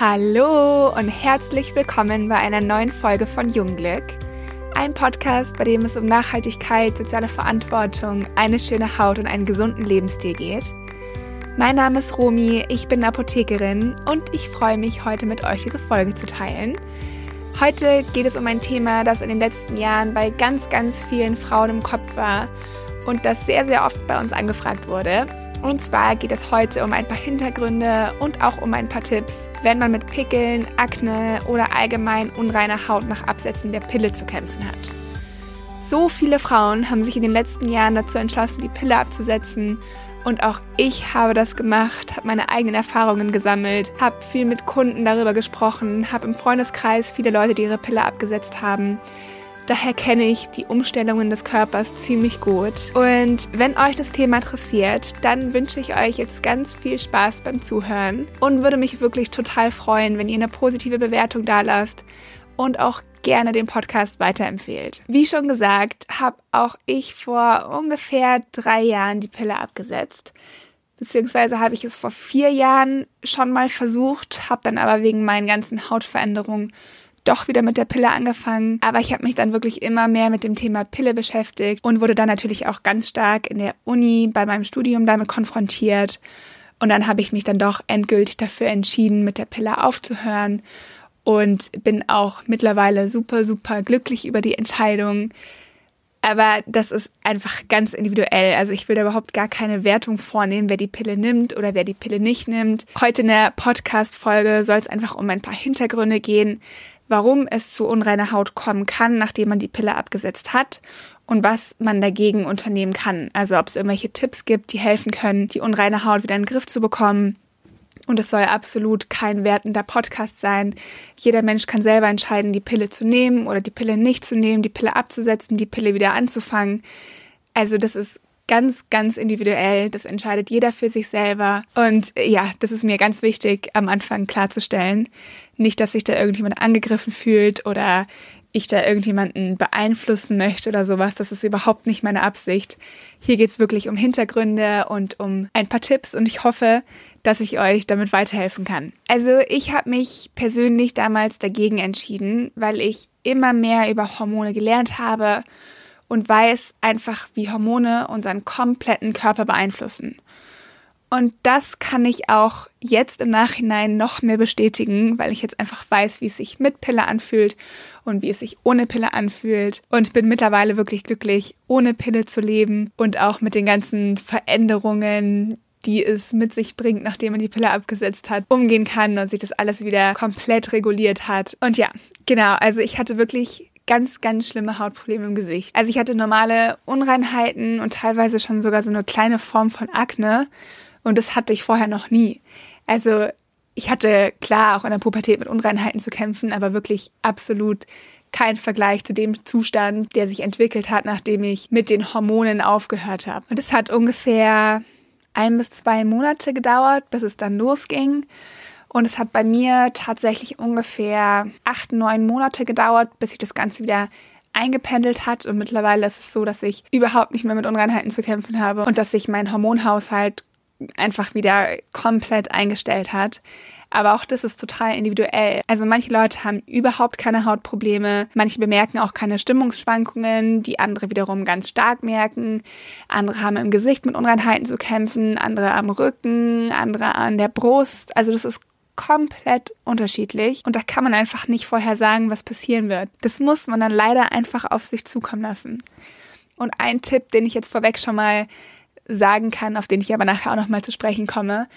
Hallo und herzlich willkommen bei einer neuen Folge von Jungglück. Ein Podcast, bei dem es um Nachhaltigkeit, soziale Verantwortung, eine schöne Haut und einen gesunden Lebensstil geht. Mein Name ist Romi, ich bin Apothekerin und ich freue mich, heute mit euch diese Folge zu teilen. Heute geht es um ein Thema, das in den letzten Jahren bei ganz, ganz vielen Frauen im Kopf war und das sehr, sehr oft bei uns angefragt wurde. Und zwar geht es heute um ein paar Hintergründe und auch um ein paar Tipps, wenn man mit Pickeln, Akne oder allgemein unreiner Haut nach Absetzen der Pille zu kämpfen hat. So viele Frauen haben sich in den letzten Jahren dazu entschlossen, die Pille abzusetzen. Und auch ich habe das gemacht, habe meine eigenen Erfahrungen gesammelt, habe viel mit Kunden darüber gesprochen, habe im Freundeskreis viele Leute, die ihre Pille abgesetzt haben. Daher kenne ich die Umstellungen des Körpers ziemlich gut. Und wenn euch das Thema interessiert, dann wünsche ich euch jetzt ganz viel Spaß beim Zuhören und würde mich wirklich total freuen, wenn ihr eine positive Bewertung da lasst und auch gerne den Podcast weiterempfehlt. Wie schon gesagt, habe auch ich vor ungefähr drei Jahren die Pille abgesetzt. Beziehungsweise habe ich es vor vier Jahren schon mal versucht, habe dann aber wegen meinen ganzen Hautveränderungen doch wieder mit der Pille angefangen. Aber ich habe mich dann wirklich immer mehr mit dem Thema Pille beschäftigt und wurde dann natürlich auch ganz stark in der Uni bei meinem Studium damit konfrontiert. Und dann habe ich mich dann doch endgültig dafür entschieden, mit der Pille aufzuhören und bin auch mittlerweile super, super glücklich über die Entscheidung. Aber das ist einfach ganz individuell. Also ich will da überhaupt gar keine Wertung vornehmen, wer die Pille nimmt oder wer die Pille nicht nimmt. Heute in der Podcast-Folge soll es einfach um ein paar Hintergründe gehen, warum es zu unreiner Haut kommen kann, nachdem man die Pille abgesetzt hat und was man dagegen unternehmen kann. Also ob es irgendwelche Tipps gibt, die helfen können, die unreine Haut wieder in den Griff zu bekommen. Und es soll absolut kein wertender Podcast sein. Jeder Mensch kann selber entscheiden, die Pille zu nehmen oder die Pille nicht zu nehmen, die Pille abzusetzen, die Pille wieder anzufangen. Also das ist ganz, ganz individuell. Das entscheidet jeder für sich selber. Und ja, das ist mir ganz wichtig am Anfang klarzustellen. Nicht, dass sich da irgendjemand angegriffen fühlt oder ich da irgendjemanden beeinflussen möchte oder sowas. Das ist überhaupt nicht meine Absicht. Hier geht's wirklich um Hintergründe und um ein paar Tipps und ich hoffe, dass ich euch damit weiterhelfen kann. Also ich habe mich persönlich damals dagegen entschieden, weil ich immer mehr über Hormone gelernt habe und weiß einfach, wie Hormone unseren kompletten Körper beeinflussen. Und das kann ich auch jetzt im Nachhinein noch mehr bestätigen, weil ich jetzt einfach weiß, wie es sich mit Pille anfühlt und wie es sich ohne Pille anfühlt. Und bin mittlerweile wirklich glücklich, ohne Pille zu leben und auch mit den ganzen Veränderungen, die es mit sich bringt, nachdem man die Pille abgesetzt hat, umgehen kann und sich das alles wieder komplett reguliert hat. Und ja, genau, also ich hatte wirklich ganz, ganz schlimme Hautprobleme im Gesicht. Also ich hatte normale Unreinheiten und teilweise schon sogar so eine kleine Form von Akne. Und das hatte ich vorher noch nie. Also ich hatte klar auch in der Pubertät mit Unreinheiten zu kämpfen, aber wirklich absolut kein Vergleich zu dem Zustand, der sich entwickelt hat, nachdem ich mit den Hormonen aufgehört habe. Und es hat ungefähr ein bis zwei Monate gedauert, bis es dann losging. Und es hat bei mir tatsächlich ungefähr acht, neun Monate gedauert, bis sich das Ganze wieder eingependelt hat. Und mittlerweile ist es so, dass ich überhaupt nicht mehr mit Unreinheiten zu kämpfen habe und dass sich mein Hormonhaushalt einfach wieder komplett eingestellt hat. Aber auch das ist total individuell. Also manche Leute haben überhaupt keine Hautprobleme, manche bemerken auch keine Stimmungsschwankungen, die andere wiederum ganz stark merken. Andere haben im Gesicht mit Unreinheiten zu kämpfen, andere am Rücken, andere an der Brust. Also das ist komplett unterschiedlich und da kann man einfach nicht vorher sagen, was passieren wird. Das muss man dann leider einfach auf sich zukommen lassen. Und ein Tipp, den ich jetzt vorweg schon mal sagen kann, auf den ich aber nachher auch noch mal zu sprechen komme,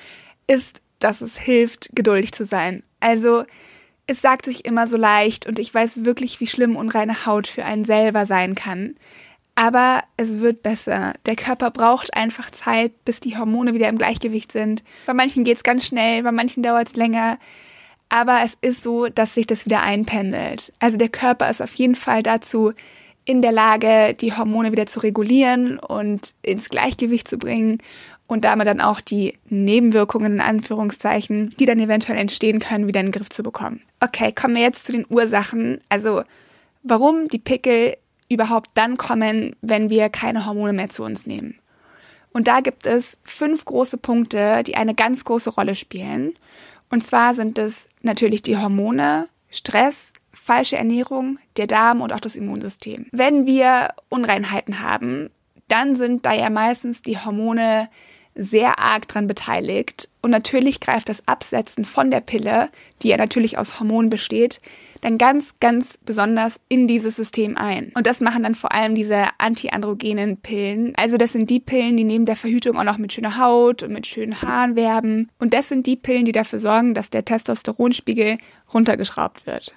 ist, dass es hilft, geduldig zu sein. Also es sagt sich immer so leicht und ich weiß wirklich, wie schlimm unreine Haut für einen selber sein kann. Aber es wird besser. Der Körper braucht einfach Zeit, bis die Hormone wieder im Gleichgewicht sind. Bei manchen geht es ganz schnell, bei manchen dauert es länger. Aber es ist so, dass sich das wieder einpendelt. Also der Körper ist auf jeden Fall dazu in der Lage, die Hormone wieder zu regulieren und ins Gleichgewicht zu bringen und damit dann auch die Nebenwirkungen in Anführungszeichen, die dann eventuell entstehen können, wieder in den Griff zu bekommen. Okay, kommen wir jetzt zu den Ursachen. Also warum die Pickel überhaupt dann kommen, wenn wir keine Hormone mehr zu uns nehmen. Und da gibt es fünf große Punkte, die eine ganz große Rolle spielen. Und zwar sind es natürlich die Hormone, Stress, falsche Ernährung, der Darm und auch das Immunsystem. Wenn wir Unreinheiten haben, dann sind da ja meistens die Hormone sehr arg dran beteiligt. Und natürlich greift das Absetzen von der Pille, die ja natürlich aus Hormonen besteht, dann ganz, ganz besonders in dieses System ein. Und das machen dann vor allem diese antiandrogenen Pillen. Also das sind die Pillen, die neben der Verhütung auch noch mit schöner Haut und mit schönen Haaren werben. Und das sind die Pillen, die dafür sorgen, dass der Testosteronspiegel runtergeschraubt wird.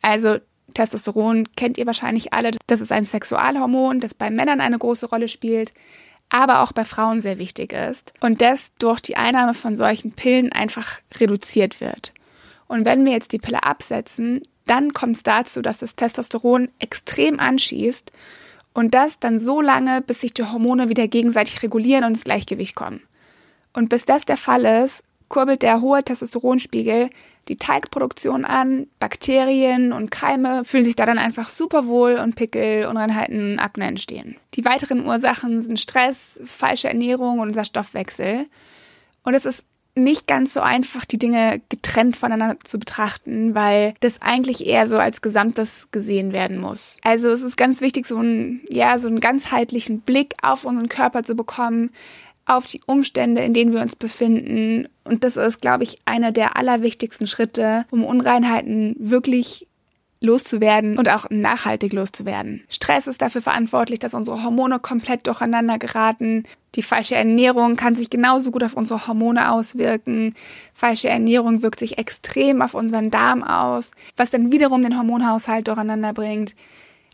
Also Testosteron kennt ihr wahrscheinlich alle. Das ist ein Sexualhormon, das bei Männern eine große Rolle spielt, aber auch bei Frauen sehr wichtig ist und das durch die Einnahme von solchen Pillen einfach reduziert wird. Und wenn wir jetzt die Pille absetzen, dann kommt es dazu, dass das Testosteron extrem anschießt und das dann so lange, bis sich die Hormone wieder gegenseitig regulieren und ins Gleichgewicht kommen. Und bis das der Fall ist, kurbelt der hohe Testosteronspiegel die Teigproduktion an, Bakterien und Keime fühlen sich da dann einfach super wohl und Pickel, Unreinheiten, Akne entstehen. Die weiteren Ursachen sind Stress, falsche Ernährung und unser Stoffwechsel. Und es ist nicht ganz so einfach, die Dinge getrennt voneinander zu betrachten, weil das eigentlich eher so als Gesamtes gesehen werden muss. Also es ist ganz wichtig, so einen, ja, so einen ganzheitlichen Blick auf unseren Körper zu bekommen, auf die Umstände, in denen wir uns befinden. Und das ist, glaube ich, einer der allerwichtigsten Schritte, um Unreinheiten wirklich loszuwerden und auch nachhaltig loszuwerden. Stress ist dafür verantwortlich, dass unsere Hormone komplett durcheinander geraten. Die falsche Ernährung kann sich genauso gut auf unsere Hormone auswirken. Falsche Ernährung wirkt sich extrem auf unseren Darm aus, was dann wiederum den Hormonhaushalt durcheinander bringt.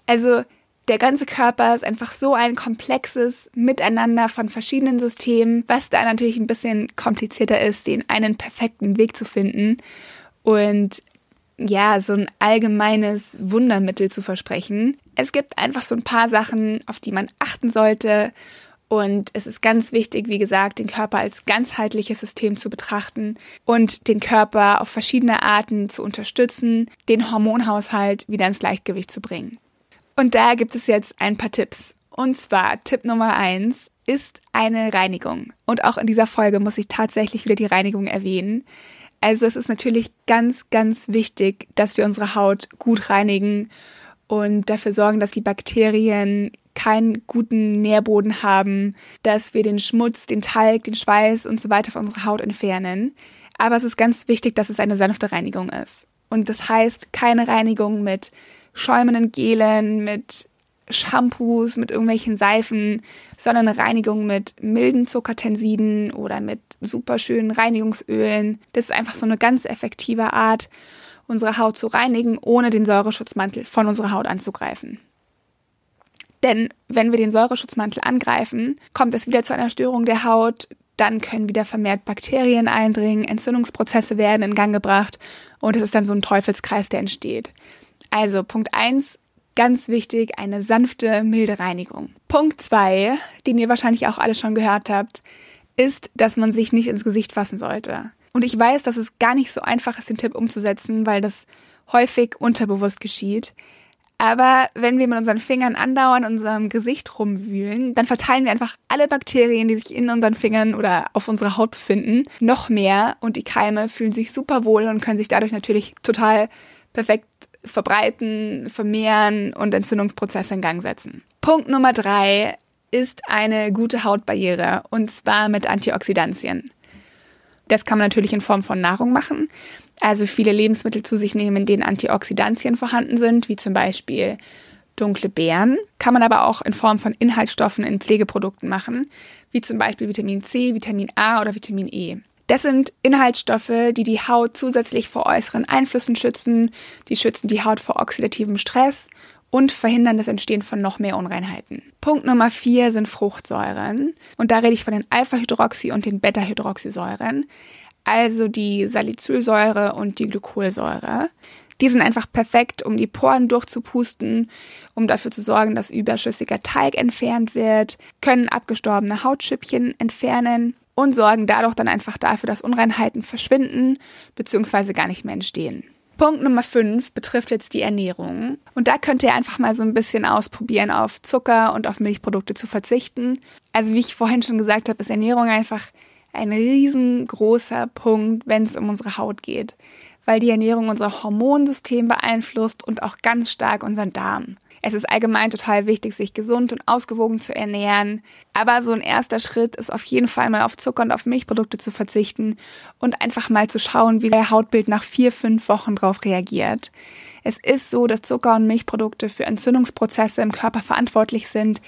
Also der ganze Körper ist einfach so ein komplexes Miteinander von verschiedenen Systemen, was da natürlich ein bisschen komplizierter ist, den einen perfekten Weg zu finden und ja, so ein allgemeines Wundermittel zu versprechen. Es gibt einfach so ein paar Sachen, auf die man achten sollte und es ist ganz wichtig, wie gesagt, den Körper als ganzheitliches System zu betrachten und den Körper auf verschiedene Arten zu unterstützen, den Hormonhaushalt wieder ins Gleichgewicht zu bringen. Und da gibt es jetzt ein paar Tipps. Und zwar Tipp Nummer eins ist eine Reinigung. Und auch in dieser Folge muss ich tatsächlich wieder die Reinigung erwähnen. Also es ist natürlich ganz, ganz wichtig, dass wir unsere Haut gut reinigen und dafür sorgen, dass die Bakterien keinen guten Nährboden haben, dass wir den Schmutz, den Talg, den Schweiß und so weiter von unserer Haut entfernen. Aber es ist ganz wichtig, dass es eine sanfte Reinigung ist. Und das heißt keine Reinigung mit schäumenden Gelen, mit Shampoos, mit irgendwelchen Seifen, sondern eine Reinigung mit milden Zuckertensiden oder mit superschönen Reinigungsölen. Das ist einfach so eine ganz effektive Art, unsere Haut zu reinigen, ohne den Säureschutzmantel von unserer Haut anzugreifen. Denn wenn wir den Säureschutzmantel angreifen, kommt es wieder zu einer Störung der Haut, dann können wieder vermehrt Bakterien eindringen, Entzündungsprozesse werden in Gang gebracht und es ist dann so ein Teufelskreis, der entsteht. Also Punkt eins ganz wichtig, eine sanfte, milde Reinigung. Punkt zwei, den ihr wahrscheinlich auch alle schon gehört habt, ist, dass man sich nicht ins Gesicht fassen sollte. Und ich weiß, dass es gar nicht so einfach ist, den Tipp umzusetzen, weil das häufig unterbewusst geschieht. Aber wenn wir mit unseren Fingern andauernd in unserem Gesicht rumwühlen, dann verteilen wir einfach alle Bakterien, die sich in unseren Fingern oder auf unserer Haut befinden, noch mehr und die Keime fühlen sich super wohl und können sich dadurch natürlich total perfekt verbreiten, vermehren und Entzündungsprozesse in Gang setzen. Punkt Nummer drei ist eine gute Hautbarriere und zwar mit Antioxidantien. Das kann man natürlich in Form von Nahrung machen, also viele Lebensmittel zu sich nehmen, in denen Antioxidantien vorhanden sind, wie zum Beispiel dunkle Beeren, kann man aber auch in Form von Inhaltsstoffen in Pflegeprodukten machen, wie zum Beispiel Vitamin C, Vitamin A oder Vitamin E. Das sind Inhaltsstoffe, die die Haut zusätzlich vor äußeren Einflüssen schützen. Die schützen die Haut vor oxidativem Stress und verhindern das Entstehen von noch mehr Unreinheiten. Punkt Nummer vier sind Fruchtsäuren. Und da rede ich von den Alpha-Hydroxy- und den Beta-Hydroxysäuren. Also die Salicylsäure und die Glykolsäure. Die sind einfach perfekt, um die Poren durchzupusten, um dafür zu sorgen, dass überschüssiger Teig entfernt wird, können abgestorbene Hautschüppchen entfernen und sorgen dadurch dann einfach dafür, dass Unreinheiten verschwinden bzw. gar nicht mehr entstehen. Punkt Nummer 5 betrifft jetzt die Ernährung. Und da könnt ihr einfach mal so ein bisschen ausprobieren, auf Zucker und auf Milchprodukte zu verzichten. Also wie ich vorhin schon gesagt habe, ist Ernährung einfach ein riesengroßer Punkt, wenn es um unsere Haut geht, weil die Ernährung unser Hormonsystem beeinflusst und auch ganz stark unseren Darm. Es ist allgemein total wichtig, sich gesund und ausgewogen zu ernähren. Aber so ein erster Schritt ist auf jeden Fall mal auf Zucker und auf Milchprodukte zu verzichten und einfach mal zu schauen, wie der Hautbild nach vier, fünf Wochen darauf reagiert. Es ist so, dass Zucker und Milchprodukte für Entzündungsprozesse im Körper verantwortlich sind,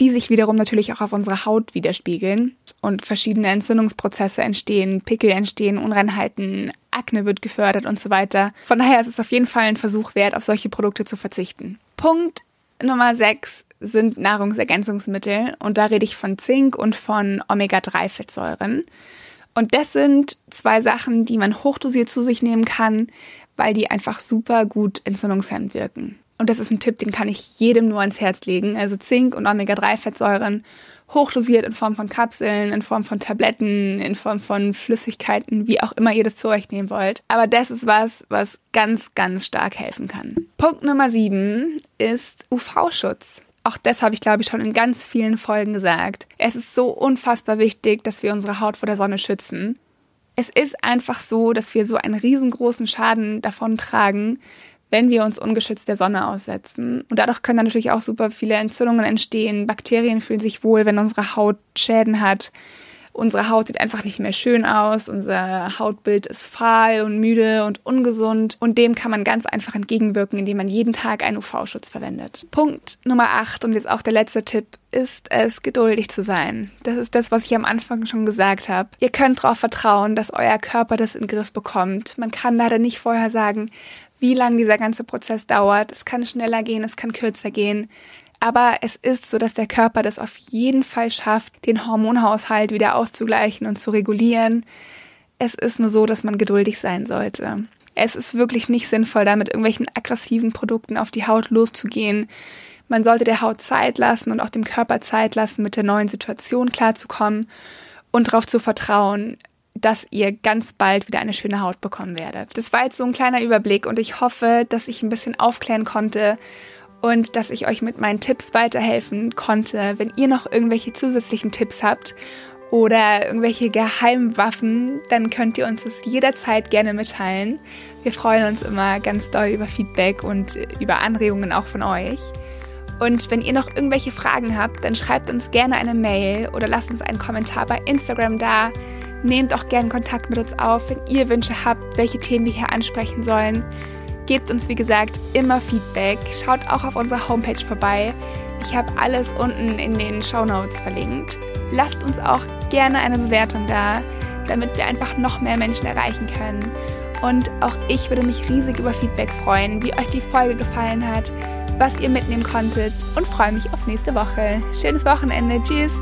die sich wiederum natürlich auch auf unserer Haut widerspiegeln und verschiedene Entzündungsprozesse entstehen, Pickel entstehen, Unreinheiten, Akne wird gefördert und so weiter. Von daher ist es auf jeden Fall ein Versuch wert, auf solche Produkte zu verzichten. Punkt Nummer 6 sind Nahrungsergänzungsmittel und da rede ich von Zink und von Omega-3-Fettsäuren. Und das sind zwei Sachen, die man hochdosiert zu sich nehmen kann, weil die einfach super gut entzündungshemmend wirken. Und das ist ein Tipp, den kann ich jedem nur ans Herz legen. Also Zink und Omega-3-Fettsäuren hochdosiert in Form von Kapseln, in Form von Tabletten, in Form von Flüssigkeiten, wie auch immer ihr das zu euch nehmen wollt. Aber das ist was, was ganz, ganz stark helfen kann. Punkt Nummer sieben ist UV-Schutz. Auch das habe ich, glaube ich, schon in ganz vielen Folgen gesagt. Es ist so unfassbar wichtig, dass wir unsere Haut vor der Sonne schützen. Es ist einfach so, dass wir so einen riesengroßen Schaden davon tragen, wenn wir uns ungeschützt der Sonne aussetzen. Und dadurch können dann natürlich auch super viele Entzündungen entstehen. Bakterien fühlen sich wohl, wenn unsere Haut Schäden hat. Unsere Haut sieht einfach nicht mehr schön aus. Unser Hautbild ist fahl und müde und ungesund. Und dem kann man ganz einfach entgegenwirken, indem man jeden Tag einen UV-Schutz verwendet. Punkt Nummer 8 und jetzt auch der letzte Tipp ist es, geduldig zu sein. Das ist das, was ich am Anfang schon gesagt habe. Ihr könnt darauf vertrauen, dass euer Körper das in den Griff bekommt. Man kann leider nicht vorher sagen, wie lang dieser ganze Prozess dauert. Es kann schneller gehen, es kann kürzer gehen. Aber es ist so, dass der Körper das auf jeden Fall schafft, den Hormonhaushalt wieder auszugleichen und zu regulieren. Es ist nur so, dass man geduldig sein sollte. Es ist wirklich nicht sinnvoll, da mit irgendwelchen aggressiven Produkten auf die Haut loszugehen. Man sollte der Haut Zeit lassen und auch dem Körper Zeit lassen, mit der neuen Situation klarzukommen und darauf zu vertrauen, dass ihr ganz bald wieder eine schöne Haut bekommen werdet. Das war jetzt so ein kleiner Überblick und ich hoffe, dass ich ein bisschen aufklären konnte und dass ich euch mit meinen Tipps weiterhelfen konnte. Wenn ihr noch irgendwelche zusätzlichen Tipps habt oder irgendwelche Geheimwaffen, dann könnt ihr uns das jederzeit gerne mitteilen. Wir freuen uns immer ganz doll über Feedback und über Anregungen auch von euch. Und wenn ihr noch irgendwelche Fragen habt, dann schreibt uns gerne eine Mail oder lasst uns einen Kommentar bei Instagram da. Nehmt auch gerne Kontakt mit uns auf, wenn ihr Wünsche habt, welche Themen wir hier ansprechen sollen. Gebt uns, wie gesagt, immer Feedback. Schaut auch auf unserer Homepage vorbei. Ich habe alles unten in den Show Notes verlinkt. Lasst uns auch gerne eine Bewertung da, damit wir einfach noch mehr Menschen erreichen können. Und auch ich würde mich riesig über Feedback freuen, wie euch die Folge gefallen hat, was ihr mitnehmen konntet und freue mich auf nächste Woche. Schönes Wochenende. Tschüss.